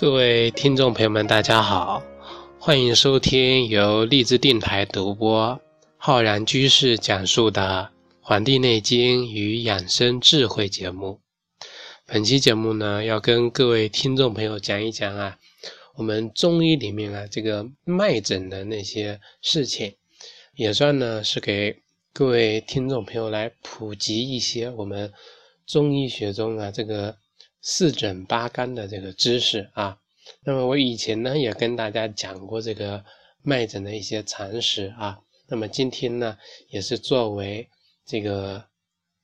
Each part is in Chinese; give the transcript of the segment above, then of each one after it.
各位听众朋友们，大家好，欢迎收听由荔枝电台独播、浩然居士讲述的《黄帝内经与养生智慧》节目。本期节目呢，要跟各位听众朋友讲一讲啊，我们中医里面啊这个脉诊的那些事情，也算呢是给各位听众朋友来普及一些我们中医学中啊这个。四诊八纲的这个知识啊，那么我以前呢也跟大家讲过这个脉诊的一些常识啊，那么今天呢也是作为这个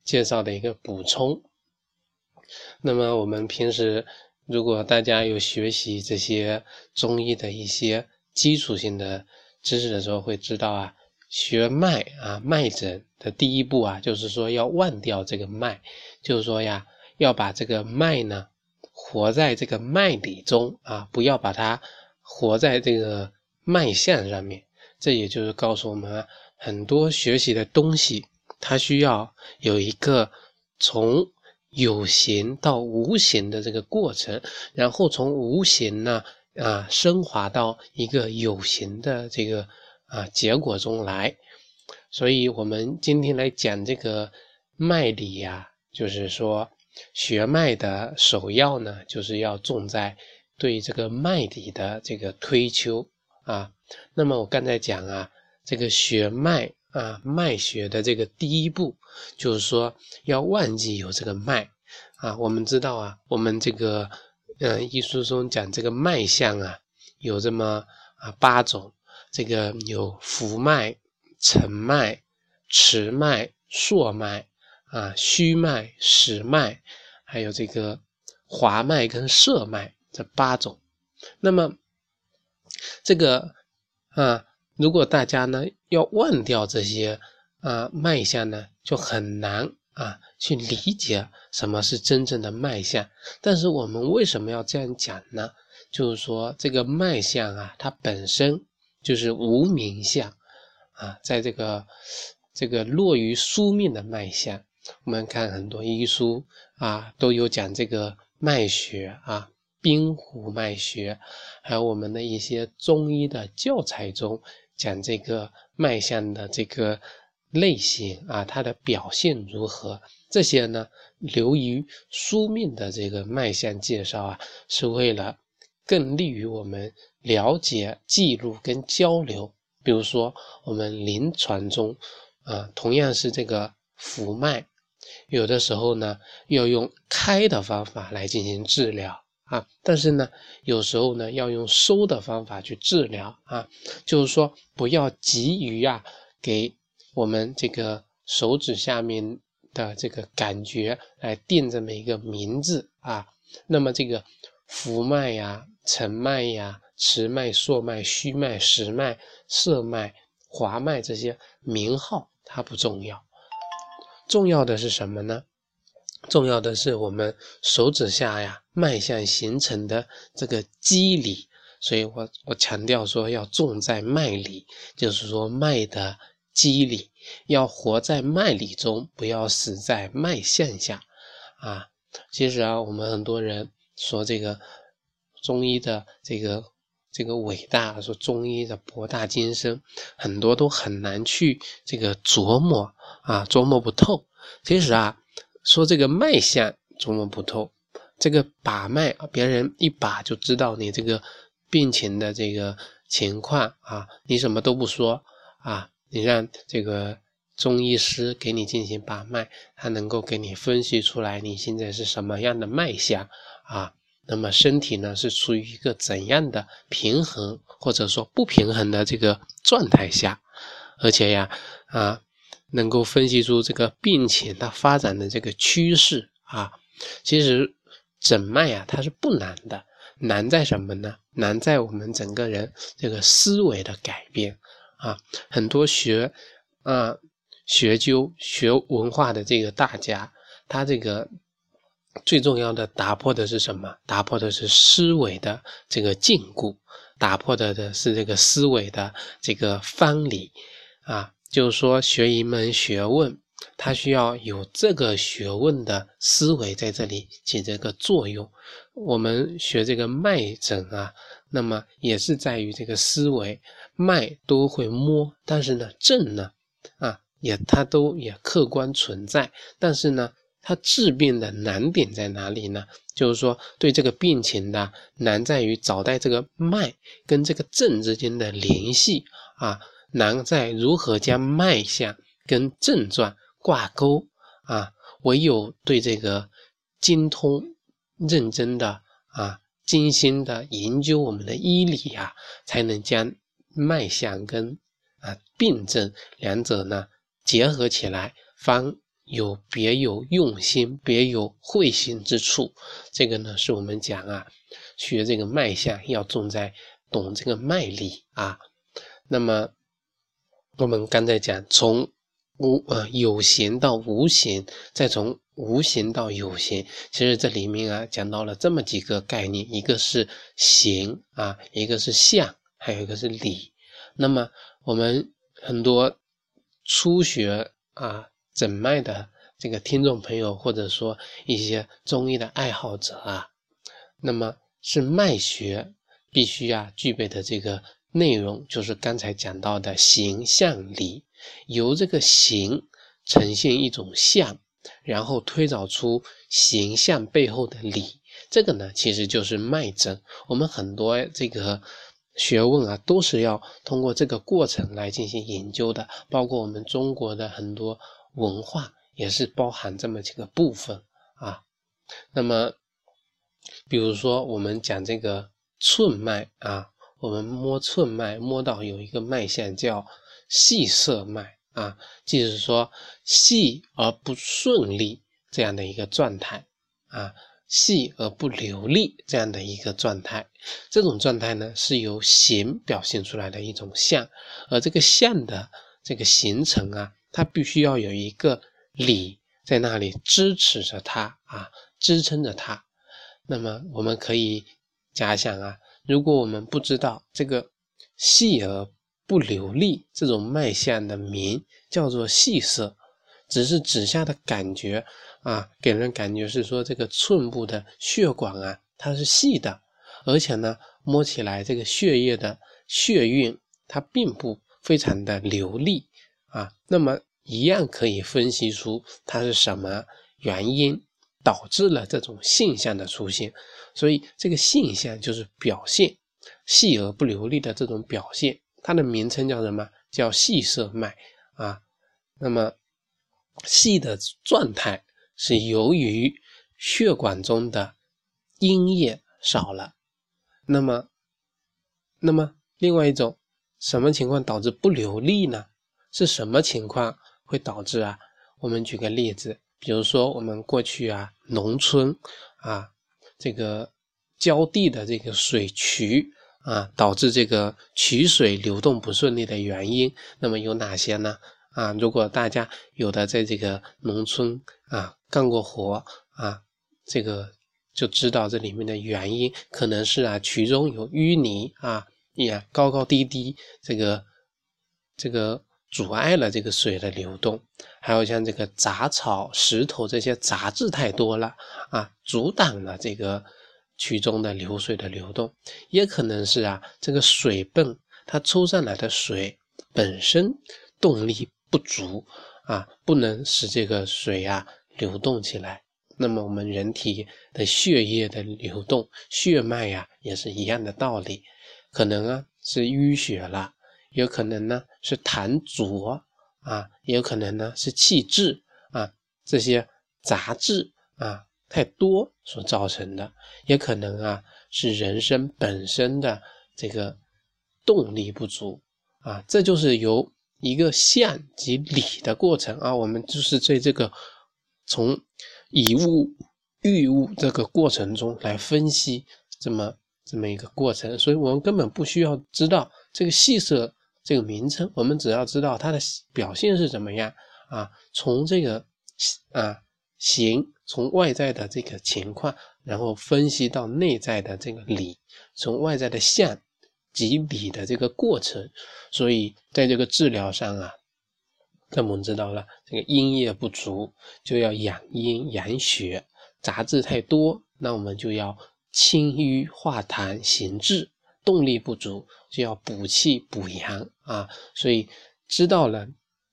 介绍的一个补充。那么我们平时如果大家有学习这些中医的一些基础性的知识的时候，会知道啊，学脉啊脉诊的第一步啊，就是说要忘掉这个脉，就是说呀。要把这个脉呢，活在这个脉理中啊，不要把它活在这个脉象上面。这也就是告诉我们啊，很多学习的东西，它需要有一个从有形到无形的这个过程，然后从无形呢啊升华到一个有形的这个啊结果中来。所以，我们今天来讲这个脉理呀，就是说。学脉的首要呢，就是要重在对这个脉理的这个推求啊。那么我刚才讲啊，这个学脉啊，脉学的这个第一步，就是说要忘记有这个脉啊。我们知道啊，我们这个嗯，医书中讲这个脉象啊，有这么啊八种，这个有浮脉、沉脉、迟脉、硕脉。啊，虚脉、实脉，还有这个滑脉跟涩脉这八种。那么这个啊，如果大家呢要忘掉这些啊脉象呢，就很难啊去理解什么是真正的脉象。但是我们为什么要这样讲呢？就是说这个脉象啊，它本身就是无名相啊，在这个这个落于书面的脉象。我们看很多医书啊，都有讲这个脉学啊，冰湖脉学，还有我们的一些中医的教材中讲这个脉象的这个类型啊，它的表现如何？这些呢，流于书面的这个脉象介绍啊，是为了更利于我们了解、记录跟交流。比如说，我们临床中啊，同样是这个浮脉。有的时候呢，要用开的方法来进行治疗啊，但是呢，有时候呢，要用收的方法去治疗啊，就是说不要急于啊，给我们这个手指下面的这个感觉来定这么一个名字啊。那么这个浮脉呀、沉脉呀、迟脉、硕脉、虚脉、实脉、涩脉、滑脉这些名号，它不重要。重要的是什么呢？重要的是我们手指下呀脉象形成的这个机理，所以我我强调说要重在脉理，就是说脉的机理要活在脉理中，不要死在脉象下啊。其实啊，我们很多人说这个中医的这个这个伟大，说中医的博大精深，很多都很难去这个琢磨。啊，琢磨不透。其实啊，说这个脉象琢磨不透，这个把脉，别人一把就知道你这个病情的这个情况啊。你什么都不说啊，你让这个中医师给你进行把脉，他能够给你分析出来你现在是什么样的脉象啊。那么身体呢是处于一个怎样的平衡或者说不平衡的这个状态下，而且呀啊。能够分析出这个病情它发展的这个趋势啊，其实诊脉啊它是不难的，难在什么呢？难在我们整个人这个思维的改变啊。很多学啊学究学文化的这个大家，他这个最重要的打破的是什么？打破的是思维的这个禁锢，打破的的是这个思维的这个藩篱啊。就是说，学一门学问，它需要有这个学问的思维在这里起这个作用。我们学这个脉诊啊，那么也是在于这个思维，脉都会摸，但是呢，症呢，啊，也它都也客观存在，但是呢，它治病的难点在哪里呢？就是说，对这个病情的难在于找到这个脉跟这个症之间的联系啊，难在如何将脉象跟症状挂钩啊，唯有对这个精通。认真的啊，精心的研究我们的医理呀，才能将脉象跟啊病症两者呢结合起来，方有别有用心、别有会心之处。这个呢，是我们讲啊，学这个脉象要重在懂这个脉理啊。那么我们刚才讲从。无呃有形到无形，再从无形到有形，其实这里面啊讲到了这么几个概念，一个是形啊，一个是相，还有一个是理。那么我们很多初学啊诊脉的这个听众朋友，或者说一些中医的爱好者啊，那么是脉学必须啊具备的这个内容，就是刚才讲到的形象理。由这个形呈现一种相，然后推导出形象背后的理，这个呢其实就是脉诊。我们很多这个学问啊，都是要通过这个过程来进行研究的。包括我们中国的很多文化，也是包含这么几个部分啊。那么，比如说我们讲这个寸脉啊，我们摸寸脉，摸到有一个脉象叫。细涩脉啊，就是说细而不顺利这样的一个状态啊，细而不流利这样的一个状态，这种状态呢是由形表现出来的一种象，而这个象的这个形成啊，它必须要有一个理在那里支持着它啊，支撑着它。那么我们可以假想啊，如果我们不知道这个细而不流利这种脉象的名叫做细涩，只是指下的感觉啊，给人感觉是说这个寸部的血管啊，它是细的，而且呢，摸起来这个血液的血运它并不非常的流利啊，那么一样可以分析出它是什么原因导致了这种现象的出现，所以这个现象就是表现细而不流利的这种表现。它的名称叫什么？叫细涩脉啊。那么细的状态是由于血管中的阴液少了。那么，那么另外一种什么情况导致不流利呢？是什么情况会导致啊？我们举个例子，比如说我们过去啊，农村啊，这个浇地的这个水渠。啊，导致这个渠水流动不顺利的原因，那么有哪些呢？啊，如果大家有的在这个农村啊干过活啊，这个就知道这里面的原因，可能是啊渠中有淤泥啊，也高高低低，这个这个阻碍了这个水的流动，还有像这个杂草、石头这些杂质太多了啊，阻挡了这个。渠中的流水的流动，也可能是啊，这个水泵它抽上来的水本身动力不足啊，不能使这个水啊流动起来。那么我们人体的血液的流动，血脉呀也是一样的道理，可能啊是淤血了，有可能呢是痰浊啊，也有可能呢是气滞啊，这些杂质啊。太多所造成的，也可能啊是人生本身的这个动力不足啊，这就是由一个相及理的过程啊，我们就是在这个从以物喻物这个过程中来分析这么这么一个过程，所以我们根本不需要知道这个细色这个名称，我们只要知道它的表现是怎么样啊，从这个啊形。从外在的这个情况，然后分析到内在的这个理，从外在的象及理的这个过程，所以在这个治疗上啊，那我们知道了，这个阴液不足就要养阴养血，杂质太多，那我们就要清瘀化痰行滞，动力不足就要补气补阳啊。所以知道了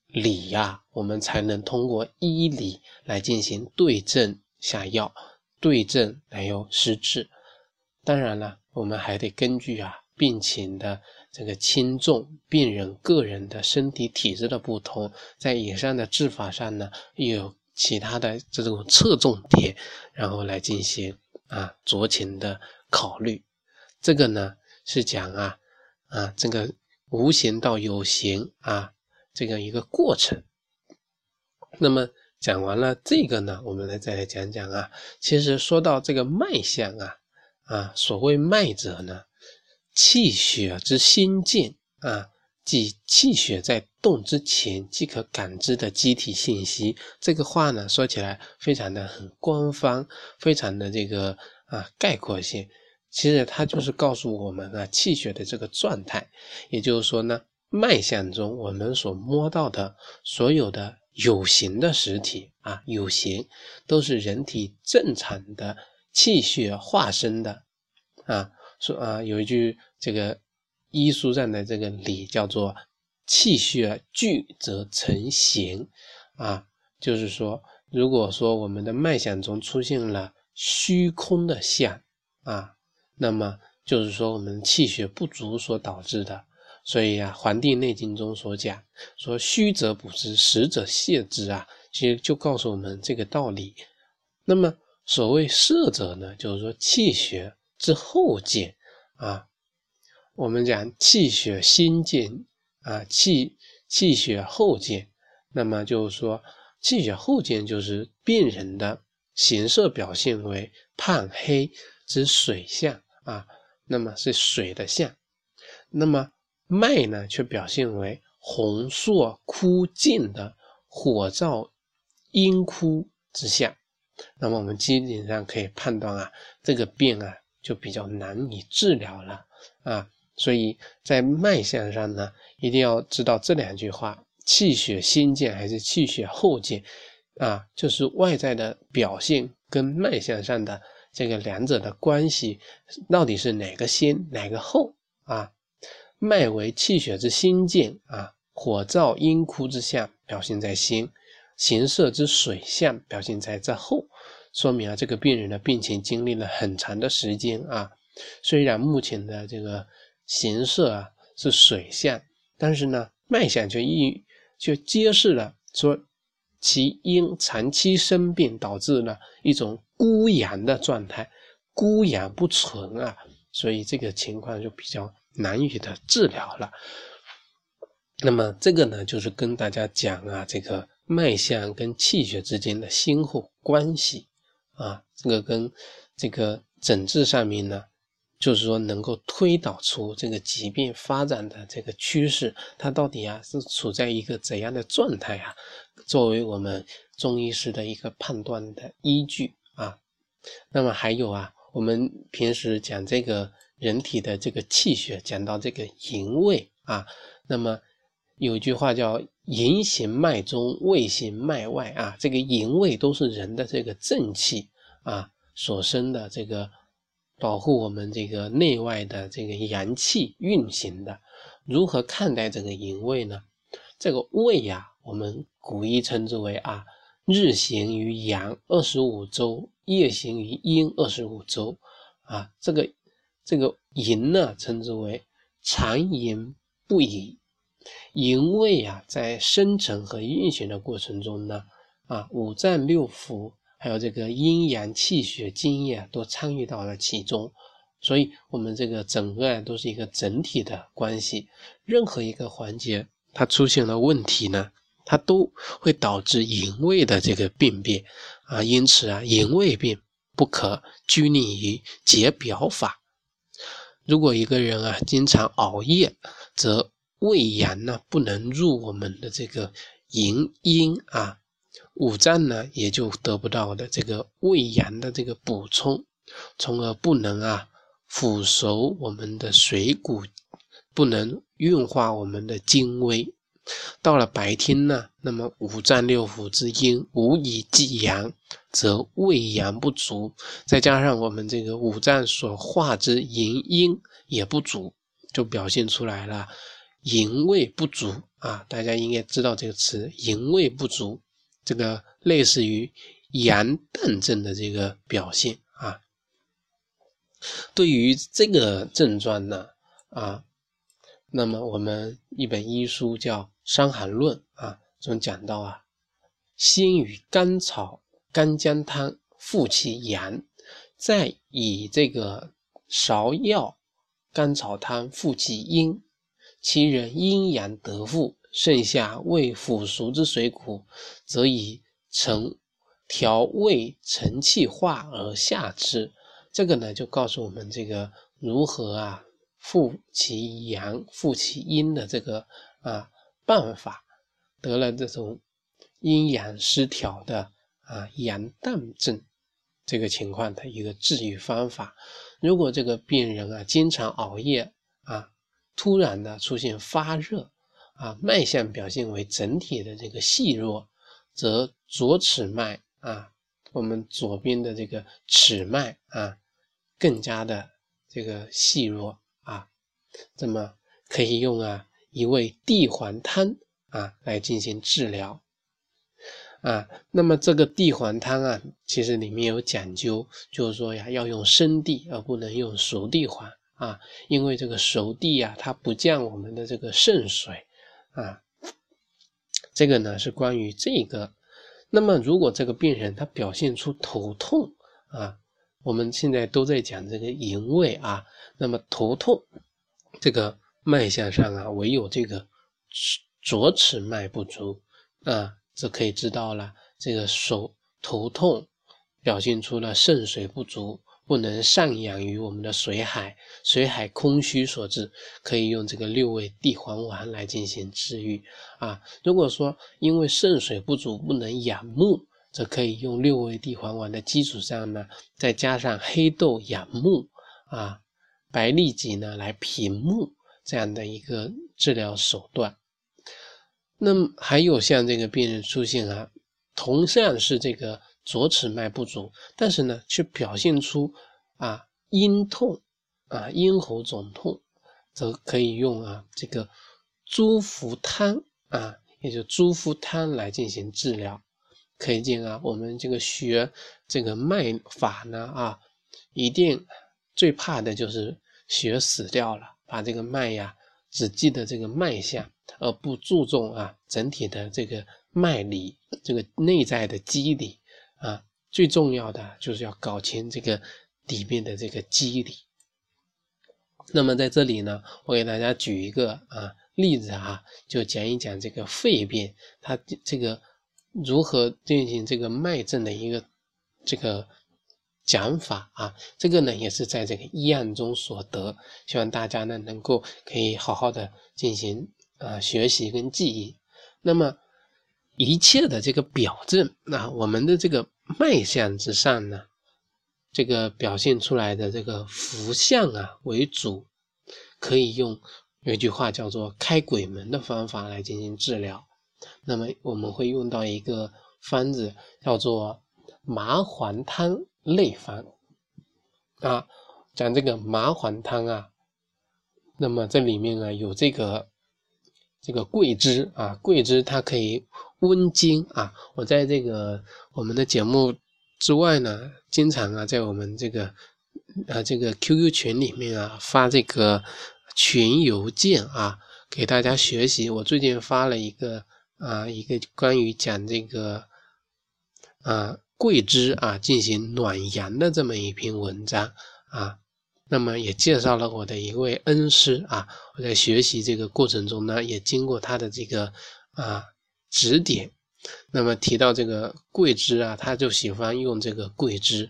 理呀，我们才能通过医理来进行对症下药，对症来有施治。当然了，我们还得根据啊病情的这个轻重，病人个人的身体体质的不同，在以上的治法上呢，又有其他的这种侧重点，然后来进行啊酌情的考虑。这个呢是讲啊啊这个无形到有形啊这个一个过程。那么讲完了这个呢，我们来再来讲讲啊，其实说到这个脉象啊。啊，所谓脉者呢，气血之心见啊，即气血在动之前即可感知的机体信息。这个话呢，说起来非常的很官方，非常的这个啊概括性。其实它就是告诉我们啊，气血的这个状态。也就是说呢，脉象中我们所摸到的所有的有形的实体啊，有形都是人体正常的。气血化生的，啊，说啊，有一句这个医书上的这个理叫做“气血聚则成形”，啊，就是说，如果说我们的脉象中出现了虚空的象，啊，那么就是说我们气血不足所导致的。所以啊，《黄帝内经》中所讲说“虚则补之，实则泻之”啊，其实就告诉我们这个道理。那么。所谓摄者呢，就是说气血之后见啊。我们讲气血先见啊，气气血后见。那么就是说气血后见，就是病人的形色表现为胖黑指水象啊，那么是水的象。那么脉呢，却表现为红硕枯尽的火燥阴枯之象。那么我们基本上可以判断啊，这个病啊就比较难以治疗了啊，所以在脉象上呢，一定要知道这两句话：气血先见还是气血后见啊？就是外在的表现跟脉象上的这个两者的关系到底是哪个先哪个后啊？脉为气血之心见啊，火燥阴枯之象表现在先。形色之水象表现在在后，说明啊，这个病人的病情经历了很长的时间啊。虽然目前的这个形色啊是水象，但是呢，脉象却一却揭示了说其因长期生病导致了一种孤阳的状态，孤阳不存啊，所以这个情况就比较难以的治疗了。那么这个呢，就是跟大家讲啊，这个。脉象跟气血之间的先后关系啊，这个跟这个诊治上面呢，就是说能够推导出这个疾病发展的这个趋势，它到底啊是处在一个怎样的状态啊？作为我们中医师的一个判断的依据。那么还有啊，我们平时讲这个人体的这个气血，讲到这个营卫啊，那么有句话叫。营行脉中，卫行脉外啊，这个营卫都是人的这个正气啊所生的这个保护我们这个内外的这个阳气运行的。如何看待这个营卫呢？这个卫呀，我们古医称之为啊，日行于阳二十五周，夜行于阴二十五周啊。这个这个营呢，称之为常营不已。营卫啊，在生成和运行的过程中呢，啊，五脏六腑还有这个阴阳气血津液都参与到了其中，所以，我们这个整个啊都是一个整体的关系。任何一个环节它出现了问题呢，它都会导致营卫的这个病变啊。因此啊，营卫病不可拘泥于解表法。如果一个人啊经常熬夜，则胃阳呢不能入我们的这个营阴啊，五脏呢也就得不到的这个胃阳的这个补充，从而不能啊腐熟我们的水谷，不能运化我们的精微到了白天呢，那么五脏六腑之阴无以济阳，则胃阳不足，再加上我们这个五脏所化之营阴也不足，就表现出来了营卫不足啊。大家应该知道这个词，营卫不足，这个类似于阳淡症的这个表现啊。对于这个症状呢，啊。那么我们一本医书叫《伤寒论》啊，中讲到啊，先与甘草、干姜汤复其阳，再以这个芍药、甘草汤复其阴，其人阴阳得复，剩下未腐熟之水谷，则以成调味承气化而下之。这个呢，就告诉我们这个如何啊。复其阳，复其阴的这个啊办法，得了这种阴阳失调的啊阳淡症这个情况的一个治愈方法。如果这个病人啊经常熬夜啊，突然的出现发热啊，脉象表现为整体的这个细弱，则左尺脉啊，我们左边的这个尺脉啊，更加的这个细弱啊。那么可以用啊一味地黄汤啊来进行治疗啊。那么这个地黄汤啊，其实里面有讲究，就是说呀要用生地，而不能用熟地黄啊，因为这个熟地啊它不降我们的这个肾水啊。这个呢是关于这个。那么如果这个病人他表现出头痛啊，我们现在都在讲这个营卫啊，那么头痛。这个脉象上啊，唯有这个左尺脉不足啊，这可以知道了。这个手头痛，表现出了肾水不足，不能上养于我们的水海，水海空虚所致。可以用这个六味地黄丸来进行治愈啊。如果说因为肾水不足不能养目，则可以用六味地黄丸的基础上呢，再加上黑豆养目啊。白痢疾呢，来平目这样的一个治疗手段。那么还有像这个病人出现啊，同样是这个左尺脉不足，但是呢，却表现出啊咽痛啊咽喉肿痛，则可以用啊这个猪茯汤啊，也就猪茯汤来进行治疗。可以见啊，我们这个学这个脉法呢啊，一定最怕的就是。学死掉了，把这个脉呀，只记得这个脉象，而不注重啊整体的这个脉理，这个内在的机理啊，最重要的就是要搞清这个里面的这个机理。那么在这里呢，我给大家举一个啊例子啊，就讲一讲这个肺病，它这个如何进行这个脉症的一个这个。讲法啊，这个呢也是在这个医案中所得，希望大家呢能够可以好好的进行啊学习跟记忆。那么一切的这个表证，那我们的这个脉象之上呢，这个表现出来的这个浮相啊为主，可以用有一句话叫做开鬼门的方法来进行治疗。那么我们会用到一个方子叫做麻黄汤。内方啊，讲这个麻黄汤啊，那么这里面啊有这个这个桂枝啊，桂枝它可以温经啊。我在这个我们的节目之外呢，经常啊在我们这个啊这个 QQ 群里面啊发这个群邮件啊，给大家学习。我最近发了一个啊一个关于讲这个啊。桂枝啊，进行暖阳的这么一篇文章啊，那么也介绍了我的一位恩师啊，我在学习这个过程中呢，也经过他的这个啊指点，那么提到这个桂枝啊，他就喜欢用这个桂枝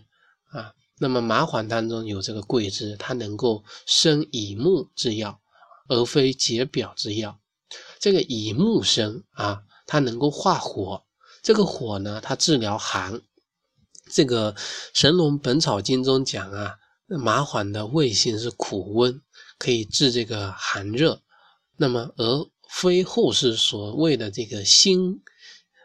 啊，那么麻黄当中有这个桂枝，它能够生乙木之药，而非解表之药。这个乙木生啊，它能够化火，这个火呢，它治疗寒。这个《神农本草经》中讲啊，麻黄的味性是苦温，可以治这个寒热。那么而非后世所谓的这个辛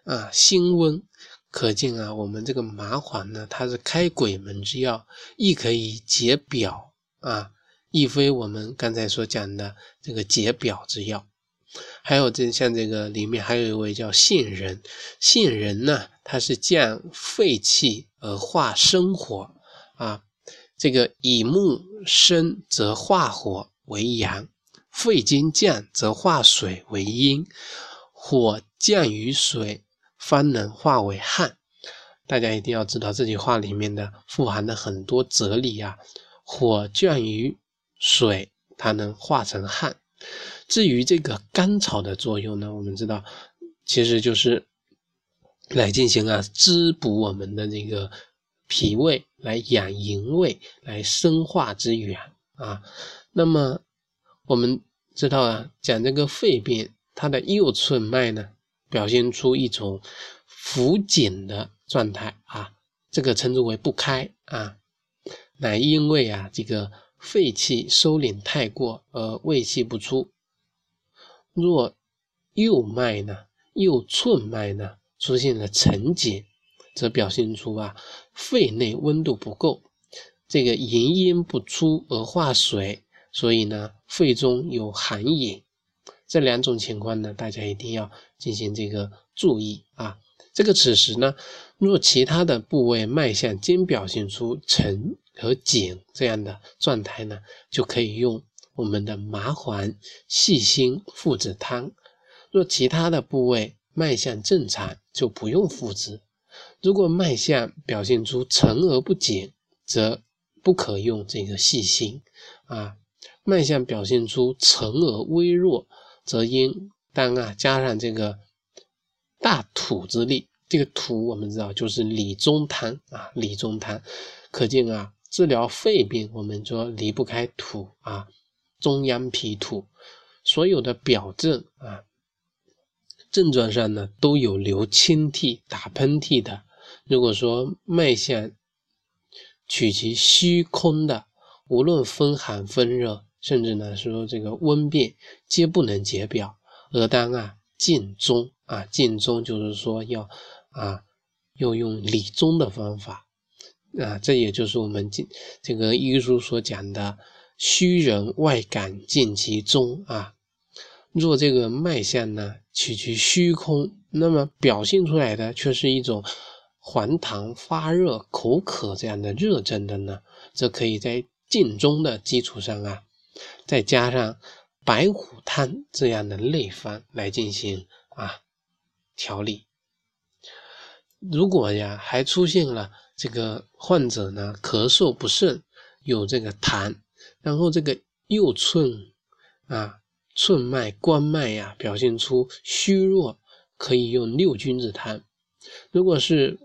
啊辛温。可见啊，我们这个麻黄呢，它是开鬼门之药，亦可以解表啊，亦非我们刚才所讲的这个解表之药。还有这像这个里面还有一味叫杏仁，杏仁呢，它是降肺气而化生火啊。这个以木生则化火为阳，肺经降则化水为阴，火降于水。方能化为汗，大家一定要知道这句话里面的富含的很多哲理啊。火降于水，它能化成汗。至于这个甘草的作用呢，我们知道，其实就是来进行啊滋补我们的这个脾胃，来养营卫，来生化之源啊。那么我们知道啊，讲这个肺病，它的右寸脉呢。表现出一种浮紧的状态啊，这个称之为不开啊，乃因为啊这个肺气收敛太过而胃气不出。若右脉呢，右寸脉呢出现了沉紧，则表现出啊肺内温度不够，这个营阴不出而化水，所以呢肺中有寒饮。这两种情况呢，大家一定要进行这个注意啊。这个此时呢，若其他的部位脉象均表现出沉和紧这样的状态呢，就可以用我们的麻黄细辛附子汤；若其他的部位脉象正常，就不用附子。如果脉象表现出沉而不紧，则不可用这个细辛啊。脉象表现出沉而微弱。则应当啊加上这个大土之力，这个土我们知道就是理中汤啊，理中汤，可见啊治疗肺病我们说离不开土啊，中央脾土，所有的表症啊症状上呢都有流清涕、打喷嚏的。如果说脉象取其虚空的，无论风寒风热。甚至呢，说这个温病皆不能解表，而当啊尽中啊尽中，就是说要啊要用理中的方法啊，这也就是我们这这个医书所讲的虚人外感尽其中啊。若这个脉象呢取其虚空，那么表现出来的却是一种黄痰发热、口渴这样的热症的呢，则可以在尽中的基础上啊。再加上白虎汤这样的内方来进行啊调理。如果呀还出现了这个患者呢咳嗽不顺，有这个痰，然后这个右寸啊寸脉关脉呀表现出虚弱，可以用六君子汤。如果是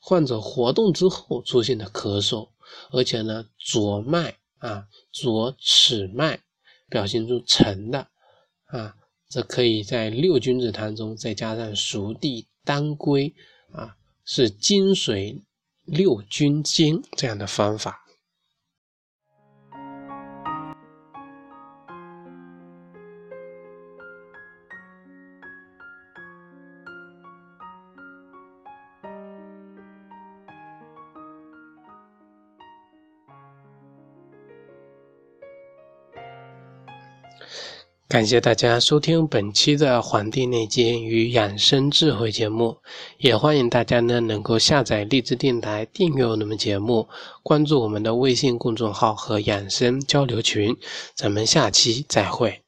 患者活动之后出现的咳嗽，而且呢左脉。啊，左尺脉表现出沉的啊，则可以在六君子汤中再加上熟地、当归啊，是金水六君煎这样的方法。感谢大家收听本期的《黄帝内经与养生智慧》节目，也欢迎大家呢能够下载荔枝电台订阅我们节目，关注我们的微信公众号和养生交流群。咱们下期再会。